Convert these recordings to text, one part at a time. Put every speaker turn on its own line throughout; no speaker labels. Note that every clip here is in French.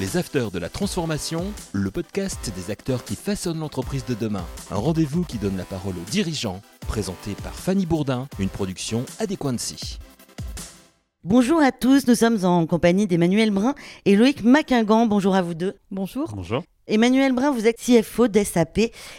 Les Afters de la Transformation, le podcast des acteurs qui façonnent l'entreprise de demain. Un rendez-vous qui donne la parole aux dirigeants, présenté par Fanny Bourdin, une production Adéquancy.
Bonjour à tous, nous sommes en compagnie d'Emmanuel Brun et Loïc Maquingan. Bonjour à vous deux.
Bonjour.
Bonjour.
Emmanuel Brun, vous êtes CFO d'SAP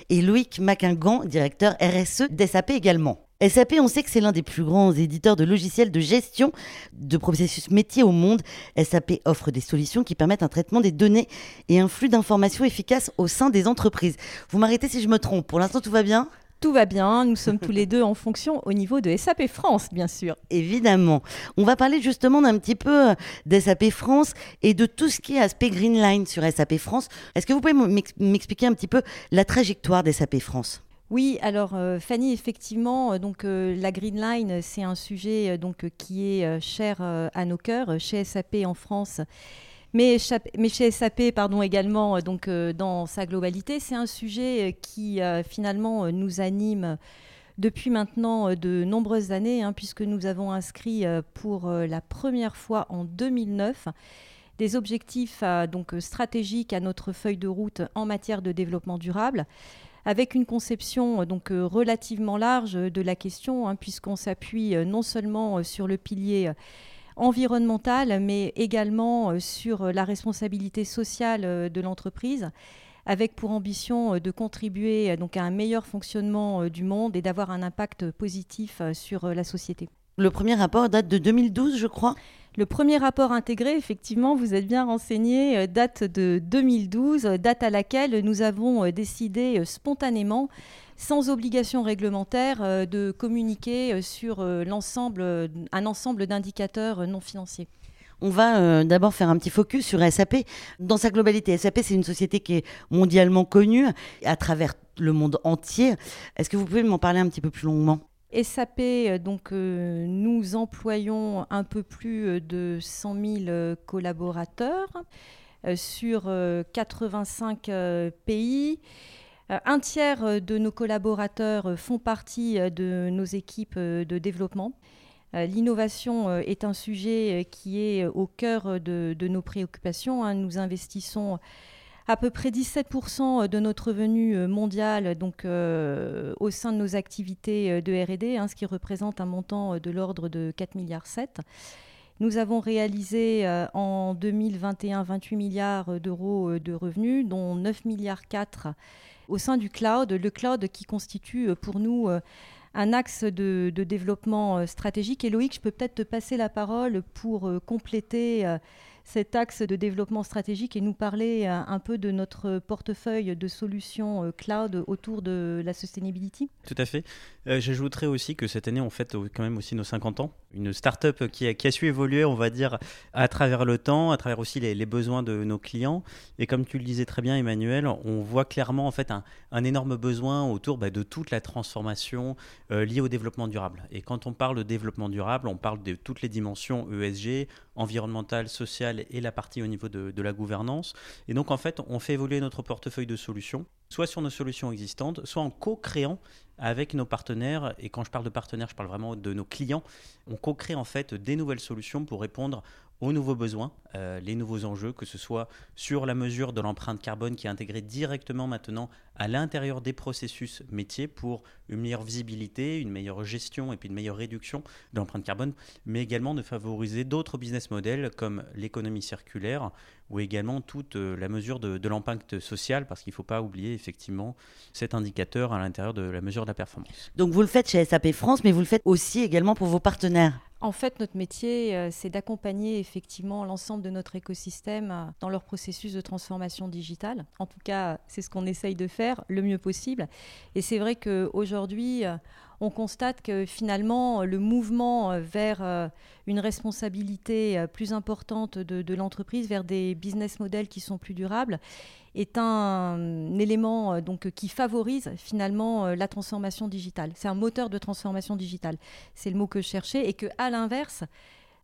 et Loïc Maquingan, directeur RSE d'SAP également. SAP, on sait que c'est l'un des plus grands éditeurs de logiciels de gestion de processus métiers au monde. SAP offre des solutions qui permettent un traitement des données et un flux d'informations efficace au sein des entreprises. Vous m'arrêtez si je me trompe. Pour l'instant, tout va bien?
Tout va bien, nous sommes tous les deux en fonction au niveau de SAP France, bien sûr.
Évidemment. On va parler justement d'un petit peu d'SAP France et de tout ce qui est aspect Greenline sur SAP France. Est-ce que vous pouvez m'expliquer un petit peu la trajectoire d'SAP France?
Oui, alors euh, Fanny, effectivement, euh, donc euh, la Green Line, c'est un sujet qui est cher à nos cœurs chez SAP en France. Mais, chez SAP, également, donc dans sa globalité, c'est un sujet qui finalement nous anime depuis maintenant de nombreuses années, hein, puisque nous avons inscrit pour la première fois en 2009 des objectifs donc stratégiques à notre feuille de route en matière de développement durable avec une conception euh, donc euh, relativement large de la question, hein, puisqu'on s'appuie euh, non seulement sur le pilier environnemental, mais également sur la responsabilité sociale de l'entreprise avec pour ambition de contribuer à un meilleur fonctionnement du monde et d'avoir un impact positif sur la société.
Le premier rapport date de 2012, je crois?
Le premier rapport intégré, effectivement, vous êtes bien renseigné, euh, date de 2012, date à laquelle nous avons euh, décidé euh, spontanément, sans obligation réglementaire, de communiquer sur un ensemble d'indicateurs non financiers.
On va d'abord faire un petit focus sur SAP. Dans sa globalité, SAP, c'est une société qui est mondialement connue à travers le monde entier. Est-ce que vous pouvez m'en parler un petit peu plus longuement?
SAP, euh, donc euh, nous employons un peu plus euh, de 100 000 collaborateurs sur 85 pays. Un tiers de nos collaborateurs font partie de nos équipes de développement. L'innovation est un sujet qui est au cœur de, nos préoccupations. Hein. Nous investissons à peu près 17% de notre revenu euh, mondial donc, euh, au sein de nos activités euh, de RD, hein, ce qui représente un montant de l'ordre de 4,7 milliards. Nous avons réalisé en 2021 28 milliards d'euros de revenus, dont 9 milliards 4 au sein du cloud. Le cloud qui constitue pour nous un axe de, développement stratégique. Et je peux peut-être te passer la parole pour compléter cet axe de développement stratégique et nous parler euh, un peu de notre portefeuille de solutions euh, cloud autour de la sustainability
Tout à fait. Euh, j'ajouterais aussi que cette année, on fête quand même aussi nos 50 ans. Une start-up qui a, su évoluer, on va dire, à travers le temps, à travers aussi les, besoins de nos clients. Et comme tu le disais très bien, Emmanuel, on voit clairement en fait un, énorme besoin autour bah, de toute la transformation liée au développement durable. Et quand on parle de développement durable, on parle de toutes les dimensions ESG, environnementale, sociale et la partie au niveau de, de la gouvernance. Et donc en fait, on fait évoluer notre portefeuille de solutions, soit sur nos solutions existantes, soit en co-créant avec nos partenaires. Et quand je parle de partenaires, je parle vraiment de nos clients. On co-crée en fait des nouvelles solutions pour répondre aux nouveaux besoins, euh, les nouveaux enjeux, que ce soit sur la mesure de l'empreinte carbone qui est intégrée directement maintenant à l'intérieur des processus métiers pour une meilleure visibilité, une meilleure gestion et puis une meilleure réduction de l'empreinte carbone, mais également de favoriser d'autres business models comme l'économie circulaire ou également toute euh, la mesure de, de l'impact social, parce qu'il ne faut pas oublier effectivement cet indicateur à l'intérieur de la mesure de la performance.
Donc vous le faites chez SAP France, mais vous le faites aussi également pour vos partenaires
en fait, notre métier, euh, c'est d'accompagner effectivement l'ensemble de notre écosystème euh, dans leur processus de transformation digitale. En tout cas, c'est ce qu'on essaye de faire le mieux possible. Et c'est vrai qu'aujourd'hui, on constate que finalement, le mouvement vers une responsabilité plus importante de, l'entreprise, vers des business models qui sont plus durables, est un, élément euh, donc, qui favorise finalement euh, la transformation digitale. C'est un moteur de transformation digitale. C'est le mot que je cherchais. Et qu'à l'inverse,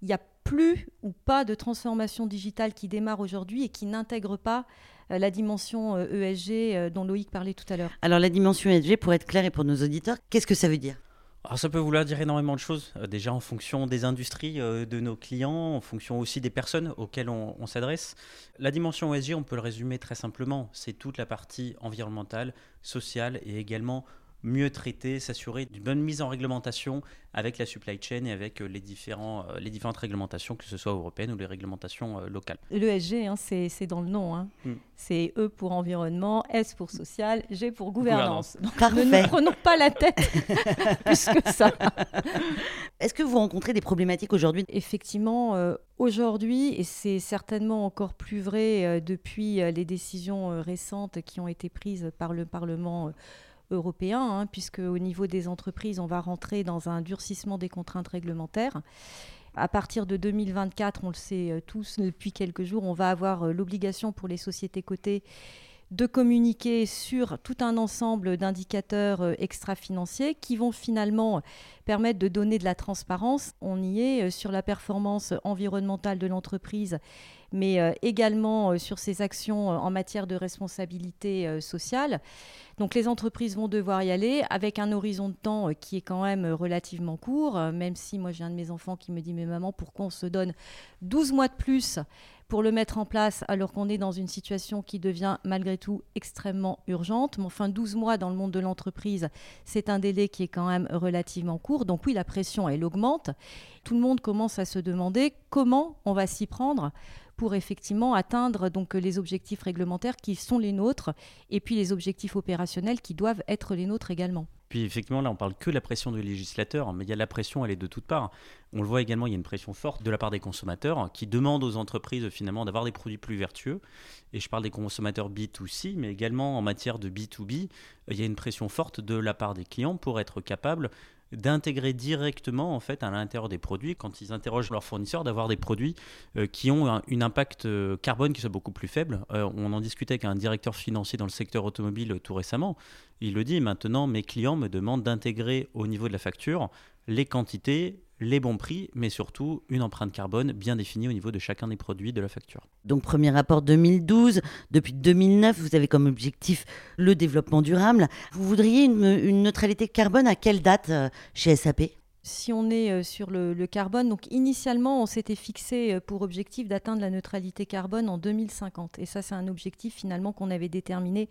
il n'y a plus ou pas de transformation digitale qui démarre aujourd'hui et qui n'intègre pas euh, la dimension ESG e dont Loïc parlait tout à l'heure.
Alors la dimension ESG, pour être clair et pour nos auditeurs, qu'est-ce que ça veut dire?
Alors ça peut vouloir dire énormément de choses, euh, déjà en fonction des industries euh, de nos clients, en fonction aussi des personnes auxquelles on, on s'adresse. La dimension ESG, on peut le résumer très simplement, c'est toute la partie environnementale, sociale et également mieux traiter, s'assurer d'une bonne mise en réglementation avec la supply chain et avec euh, les, différents, euh, les différentes réglementations, que ce soit européennes ou les réglementations euh, locales.
L'ESG, hein, c'est dans le nom. Hein. Hmm. C'est E pour environnement, S pour social, G pour gouvernance.
ne
nous prenons pas la tête plus que ça.
Est-ce que vous rencontrez des problématiques aujourd'hui?
Effectivement, aujourd'hui, et c'est certainement encore plus vrai depuis les décisions récentes qui ont été prises par le Parlement européen, hein, puisque au niveau des entreprises, on va rentrer dans un durcissement des contraintes réglementaires. À partir de 2024, on le sait euh, tous depuis quelques jours, on va avoir euh, l'obligation pour les sociétés cotées de communiquer sur tout un ensemble d'indicateurs euh, extra-financiers qui vont finalement permettre de donner de la transparence. On y est sur la performance environnementale de l'entreprise mais euh, également euh, sur ses actions euh, en matière de responsabilité sociale. Donc les entreprises vont devoir y aller avec un horizon de temps qui est quand même relativement court, même si moi j'ai un de mes enfants qui me dit mais maman pourquoi on se donne 12 mois de plus pour le mettre en place alors qu'on est dans une situation qui devient malgré tout extrêmement urgente. Mais enfin, 12 mois dans le monde de l'entreprise, c'est un délai qui est quand même relativement court. Donc oui, la pression, elle augmente. Tout le monde commence à se demander comment on va s'y prendre pour effectivement atteindre les objectifs réglementaires qui sont les nôtres et puis les objectifs opérationnels qui doivent être les nôtres également.
Puis effectivement, là, on parle que de la pression du législateur, mais il y a la pression, elle est de toutes parts. On le voit également, il y a une pression forte de la part des consommateurs qui demandent aux entreprises finalement d'avoir des produits plus vertueux. Et je parle des consommateurs B2C, mais également en matière de B2B, il y a une pression forte de la part des clients pour être capable d'intégrer directement en fait à l'intérieur des produits quand ils interrogent leurs fournisseurs d'avoir des produits euh, qui ont un impact euh, carbone qui soit beaucoup plus faible. Euh, on en discutait avec un directeur financier dans le secteur automobile tout récemment. Il le dit maintenant mes clients me demandent d'intégrer au niveau de la facture les quantités les bons prix, mais surtout une empreinte carbone bien définie au niveau de chacun des produits de la facture.
Donc premier rapport 2012, depuis 2009, vous avez comme objectif le développement durable. Vous voudriez une, neutralité carbone à quelle date euh, chez SAP
si on est euh, sur le, le, carbone, donc initialement, on s'était fixé euh, pour objectif d'atteindre la neutralité carbone en 2050. Et ça, c'est un objectif finalement qu'on avait déterminé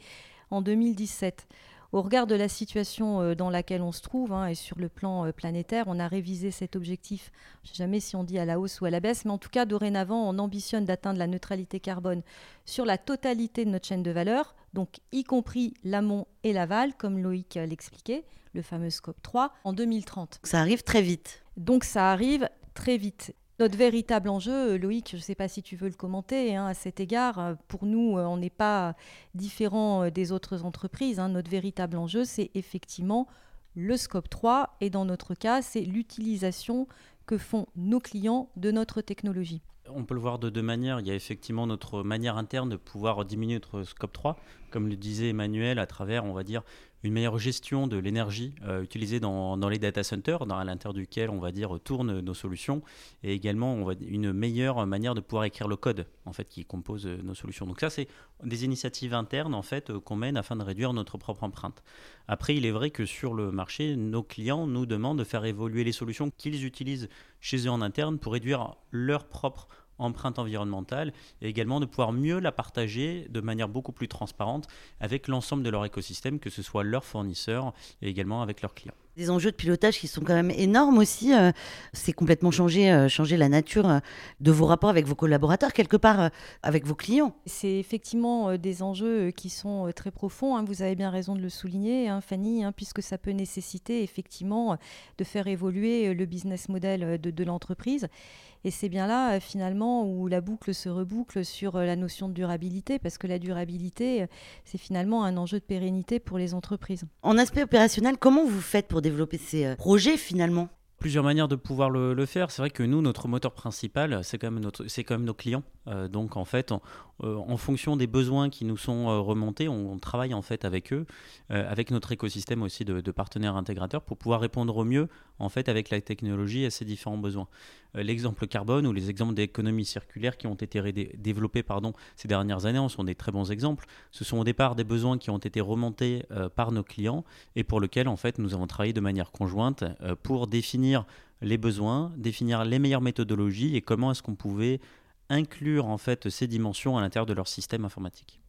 en 2017. Au regard de la situation euh, dans laquelle on se trouve hein, et sur le plan euh, planétaire, on a révisé cet objectif. Je ne sais jamais si on dit à la hausse ou à la baisse, mais en tout cas, dorénavant, on ambitionne d'atteindre la neutralité carbone sur la totalité de notre chaîne de valeur, donc y compris l'amont et l'aval, comme Loïc l'expliquait, le fameux scope 3, en 2030.
Ça arrive très vite.
Donc ça arrive très vite. Notre véritable enjeu, euh, Loïc, je ne sais pas si tu veux le commenter hein, à cet égard, euh, pour nous, euh, on n'est pas différent des autres entreprises. Hein. Notre véritable enjeu, c'est effectivement le scope 3 et dans notre cas, c'est l'utilisation que font nos clients de notre technologie.
On peut le voir de deux manières. Il y a effectivement notre manière interne de pouvoir diminuer notre scope 3, comme le disait Emmanuel, à travers, on va dire, une meilleure gestion de l'énergie euh, utilisée dans, les data centers, dans, à l'intérieur duquel on va dire tournent nos solutions, et également une meilleure manière de pouvoir écrire le code en fait qui compose euh, nos solutions. Donc ça c'est des initiatives internes en fait euh, qu'on mène afin de réduire notre propre empreinte. Après il est vrai que sur le marché, nos clients nous demandent de faire évoluer les solutions qu'ils utilisent chez eux en interne pour réduire leur propre empreinte environnementale et également de pouvoir mieux la partager de manière beaucoup plus transparente avec l'ensemble de leur écosystème, que ce soit leurs fournisseurs et également avec leurs clients
des enjeux de pilotage qui sont quand même énormes aussi. Euh, c'est complètement changer, euh, changer la nature euh, de vos rapports avec vos collaborateurs, quelque part avec vos clients.
C'est effectivement des enjeux qui sont très profonds. Hein. Vous avez bien raison de le souligner, hein, Fanny, hein, puisque ça peut nécessiter effectivement de faire évoluer le business model de, de l'entreprise. Et c'est bien là, finalement, où la boucle se reboucle sur la notion de durabilité, parce que la durabilité, c'est finalement un enjeu de pérennité pour les entreprises.
En aspect opérationnel, comment vous faites pour développer ces euh, projets finalement?
Plusieurs manières de pouvoir le, faire. C'est vrai que nous, notre moteur principal, c'est quand même, notre, c'est quand même nos clients. Euh, donc en fait, en fonction des besoins qui nous sont remontés, on, travaille en fait avec eux, avec notre écosystème aussi de, de, partenaires intégrateurs pour pouvoir répondre au mieux en fait avec la technologie à ces différents besoins. L'exemple carbone ou les exemples d'économie circulaire qui ont été développés ces dernières années en sont des très bons exemples. Ce sont au départ des besoins qui ont été remontés par nos clients et pour lesquels en fait nous avons travaillé de manière conjointe pour définir les besoins, définir les meilleures méthodologies et comment est-ce qu'on pouvait inclure en fait ces dimensions à l'intérieur de leur système informatique.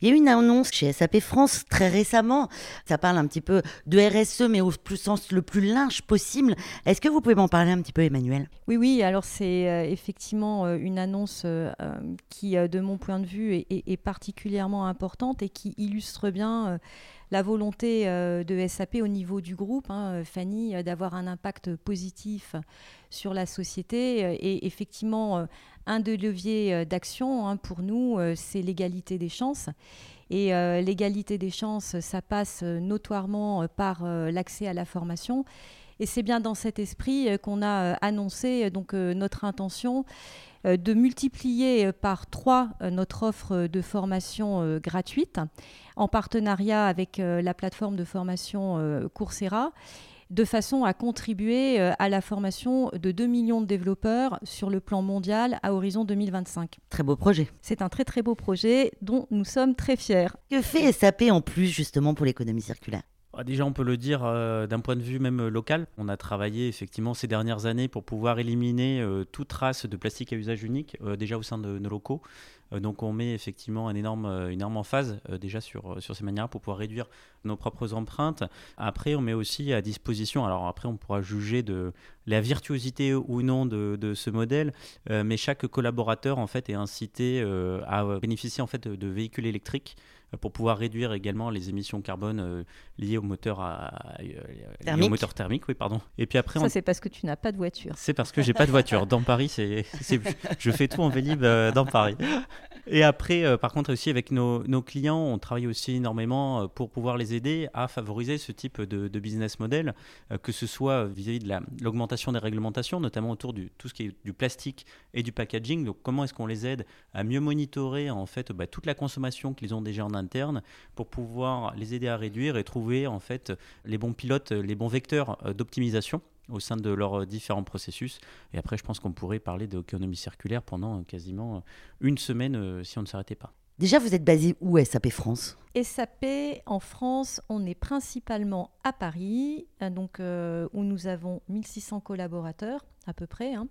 Il y a eu une annonce chez SAP France très récemment. Ça parle un petit peu de RSE, mais au plus sens le plus large possible. Est-ce que vous pouvez m'en parler un petit peu, Emmanuel?
Oui, oui. Alors c'est euh, effectivement euh, une annonce euh, qui, de mon point de vue, est, est, particulièrement importante et qui illustre bien la volonté euh, de SAP au niveau du groupe, hein, Fanny, euh, d'avoir un impact positif sur la société. Euh, et effectivement, un des leviers d'action hein, pour nous, c'est l'égalité des chances. Et l'égalité des chances, ça passe notoirement par l'accès à la formation. Et c'est bien dans cet esprit qu'on a annoncé donc notre intention de multiplier par trois notre offre de formation gratuite en partenariat avec euh, la plateforme de formation euh, Coursera de façon à contribuer euh, à la formation de 2 millions de développeurs sur le plan mondial à horizon 2025.
Très beau projet.
C'est un très très beau projet dont nous sommes très fiers.
Que fait SAP en plus justement pour l'économie circulaire?
Déjà, on peut le dire d'un point de vue même local. On a travaillé effectivement ces dernières années pour pouvoir éliminer toute trace de plastique à usage unique, déjà au sein de nos locaux. Euh, donc on met effectivement un énorme, euh, une énorme emphase euh, déjà sur, sur ces manières pour pouvoir réduire nos propres empreintes. Après, on met aussi à disposition, alors après on pourra juger de la virtuosité ou non de, de ce modèle, mais chaque collaborateur en fait est incité à bénéficier en fait de véhicules électriques pour pouvoir réduire également les émissions carbone euh, liées au moteur, à,
euh, au
moteur thermique. Oui, pardon. Et puis après,
ça c'est parce que tu n'as pas de voiture.
C'est parce que j'ai pas de voiture. Dans Paris, c'est, je fais tout en vélib euh, dans Paris. Et après, par contre, aussi avec nos, clients, on travaille aussi énormément pour pouvoir les aider à favoriser ce type de, business model, que ce soit vis-à-vis de l'augmentation des réglementations, notamment autour du tout ce qui est du plastique et du packaging. Donc, comment est-ce qu'on les aide à mieux monitorer en fait bah, toute la consommation qu'ils ont déjà en interne pour pouvoir les aider à réduire et trouver en fait les bons pilotes, les bons vecteurs euh, d'optimisation? Au sein de leurs euh, différents processus. Et après, je pense qu'on pourrait parler d'économie circulaire pendant euh, quasiment une semaine si on ne s'arrêtait pas.
Déjà, vous êtes basé où SAP France?
SAP en France, on est principalement à Paris, donc, où nous avons 1600 collaborateurs à peu près. Hein.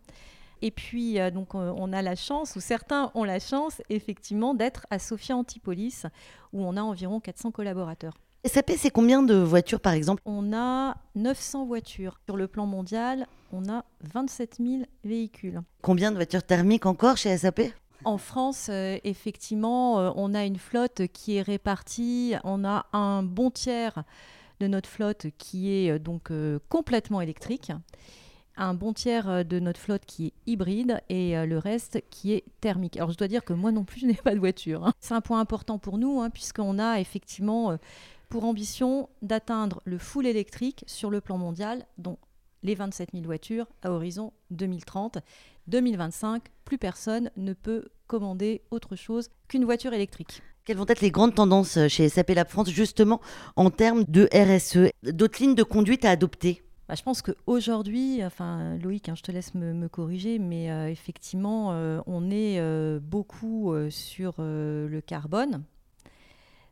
Et puis, euh, donc, euh, on a la chance, ou certains ont la chance, effectivement, d'être à Sophia Antipolis, où on a environ 400 collaborateurs.
SAP, c'est combien de voitures, par exemple?
On a 900 voitures. Sur le plan mondial, on a 27 000 véhicules.
Combien de voitures thermiques encore chez SAP
en France, euh, effectivement, on a une flotte qui est répartie. On a un bon tiers de notre flotte qui est donc complètement électrique un bon tiers euh, de notre flotte qui est hybride et euh, le reste qui est thermique. Alors je dois dire que moi non plus je n'ai pas de voiture. Hein. C'est un point important pour nous hein, puisqu'on a effectivement euh, pour ambition d'atteindre le full électrique sur le plan mondial, dont les 27 000 voitures à horizon 2030. 2025, plus personne ne peut commander autre chose qu'une voiture électrique.
Quelles vont être les grandes tendances chez SAP Lab France justement en termes de RSE D'autres lignes de conduite à adopter?
Bah, je pense qu'aujourd'hui, enfin Loïc, hein, je te laisse me, corriger, mais euh, effectivement, euh, on est euh, beaucoup sur le carbone.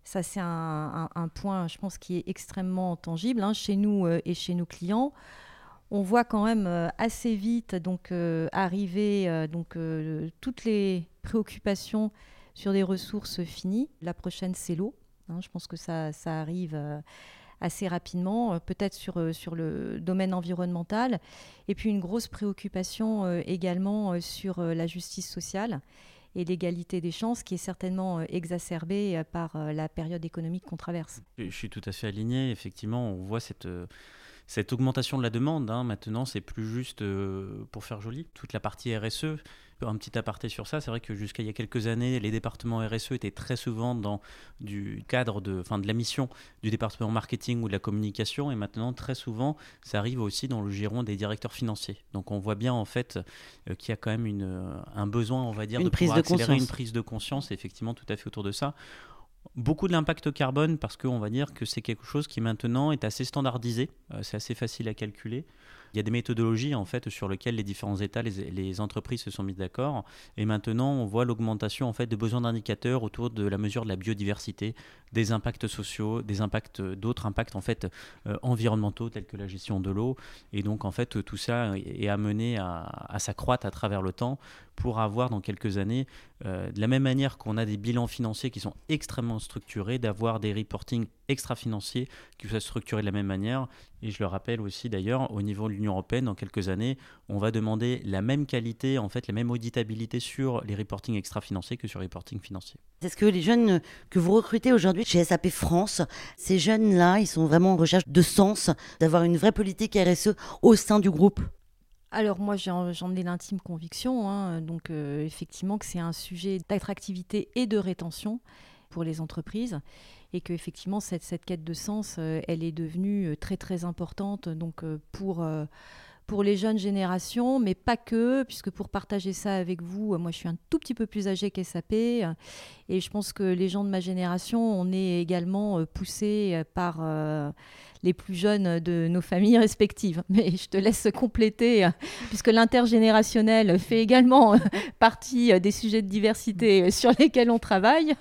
Ça, c'est un, point, je pense, qui est extrêmement tangible hein, chez nous et chez nos clients. On voit quand même assez vite donc arriver donc toutes les préoccupations sur des ressources finies. La prochaine, c'est l'eau. Hein, je pense que ça, ça arrive assez rapidement, euh, peut-être sur, euh, sur le domaine environnemental, et puis une grosse préoccupation euh, également sur la justice sociale et l'égalité des chances qui est certainement exacerbée par la période économique qu'on traverse.
Je suis tout à fait aligné. Effectivement, on voit cette, cette augmentation de la demande. Hein. Maintenant, c'est plus juste pour faire joli. Toute la partie RSE, Un petit aparté sur ça, c'est vrai que jusqu'à il y a quelques années, les départements RSE étaient très souvent dans du cadre de, enfin, de la mission du département marketing ou de la communication, et maintenant très souvent, ça arrive aussi dans le giron des directeurs financiers. Donc on voit bien en fait euh, qu'il y a quand même une, un besoin, on va dire,
Une
de
prise
pouvoir
de conscience.
une prise de conscience, effectivement, tout à fait autour de ça. Beaucoup de l'impact carbone parce qu'on va dire que c'est quelque chose qui maintenant est assez standardisé, euh, c'est assez facile à calculer. Il y a des méthodologies en fait sur lesquelles les différents États, les, entreprises se sont mis d'accord. Et maintenant, on voit l'augmentation en fait des besoins d'indicateurs autour de la mesure de la biodiversité, des impacts sociaux, des impacts, d'autres impacts en fait euh, environnementaux tels que la gestion de l'eau. Et donc en fait, tout ça est amené à, à s'accroître à travers le temps pour avoir dans quelques années, euh, de la même manière qu'on a des bilans financiers qui sont extrêmement structurés, d'avoir des reporting extra-financiers qui soient structurés de la même manière. Et je le rappelle aussi d'ailleurs, au niveau de l'Union européenne, dans quelques années, on va demander la même qualité, en fait, la même auditabilité sur les reporting extra-financiers que sur les reporting financiers.
Est-ce que les jeunes que vous recrutez aujourd'hui chez SAP France, ces jeunes-là, ils sont vraiment en recherche de sens, d'avoir une vraie politique RSE au sein du groupe.
Alors moi j'en j'en ai l'intime conviction, hein, donc euh, effectivement que c'est un sujet d'attractivité et de rétention pour les entreprises et que effectivement cette, cette quête de sens, euh, elle est devenue euh, très très importante donc euh, pour pour les jeunes générations, mais pas que, puisque pour partager ça avec vous, moi je suis un tout petit peu plus âgée qu'SAP, et je pense que les gens de ma génération, on est également poussés par les plus jeunes de nos familles respectives. Mais je te laisse compléter, euh, puisque l'intergénérationnel fait également euh, partie euh, des sujets de diversité sur lesquels on travaille.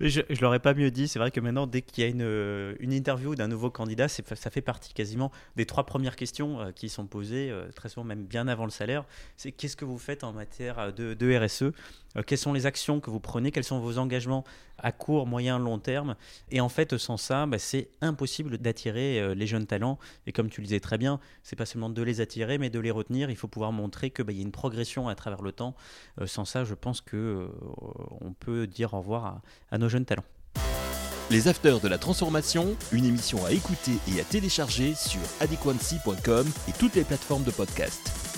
Je ne l'aurais pas mieux dit. C'est vrai que maintenant, dès qu'il y a une, une interview d'un nouveau candidat, ça fait partie quasiment des trois premières questions qui sont posées, très souvent même bien avant le salaire. C'est qu'est-ce que vous faites en matière de, RSE Euh, Quelles sont les actions que vous prenez? Quels sont vos engagements à court, moyen, long terme? Et en fait, sans ça, bah, c'est impossible d'attirer euh, les jeunes talents. Et comme tu le disais très bien, c'est pas seulement de les attirer, mais de les retenir. Il faut pouvoir montrer qu'il y a une progression à travers le temps. Euh, sans ça, je pense que euh, on peut dire au revoir à, à nos jeunes talents.
Les Afters de la Transformation, une émission à écouter et à télécharger sur adequancy.com et toutes les plateformes de podcast.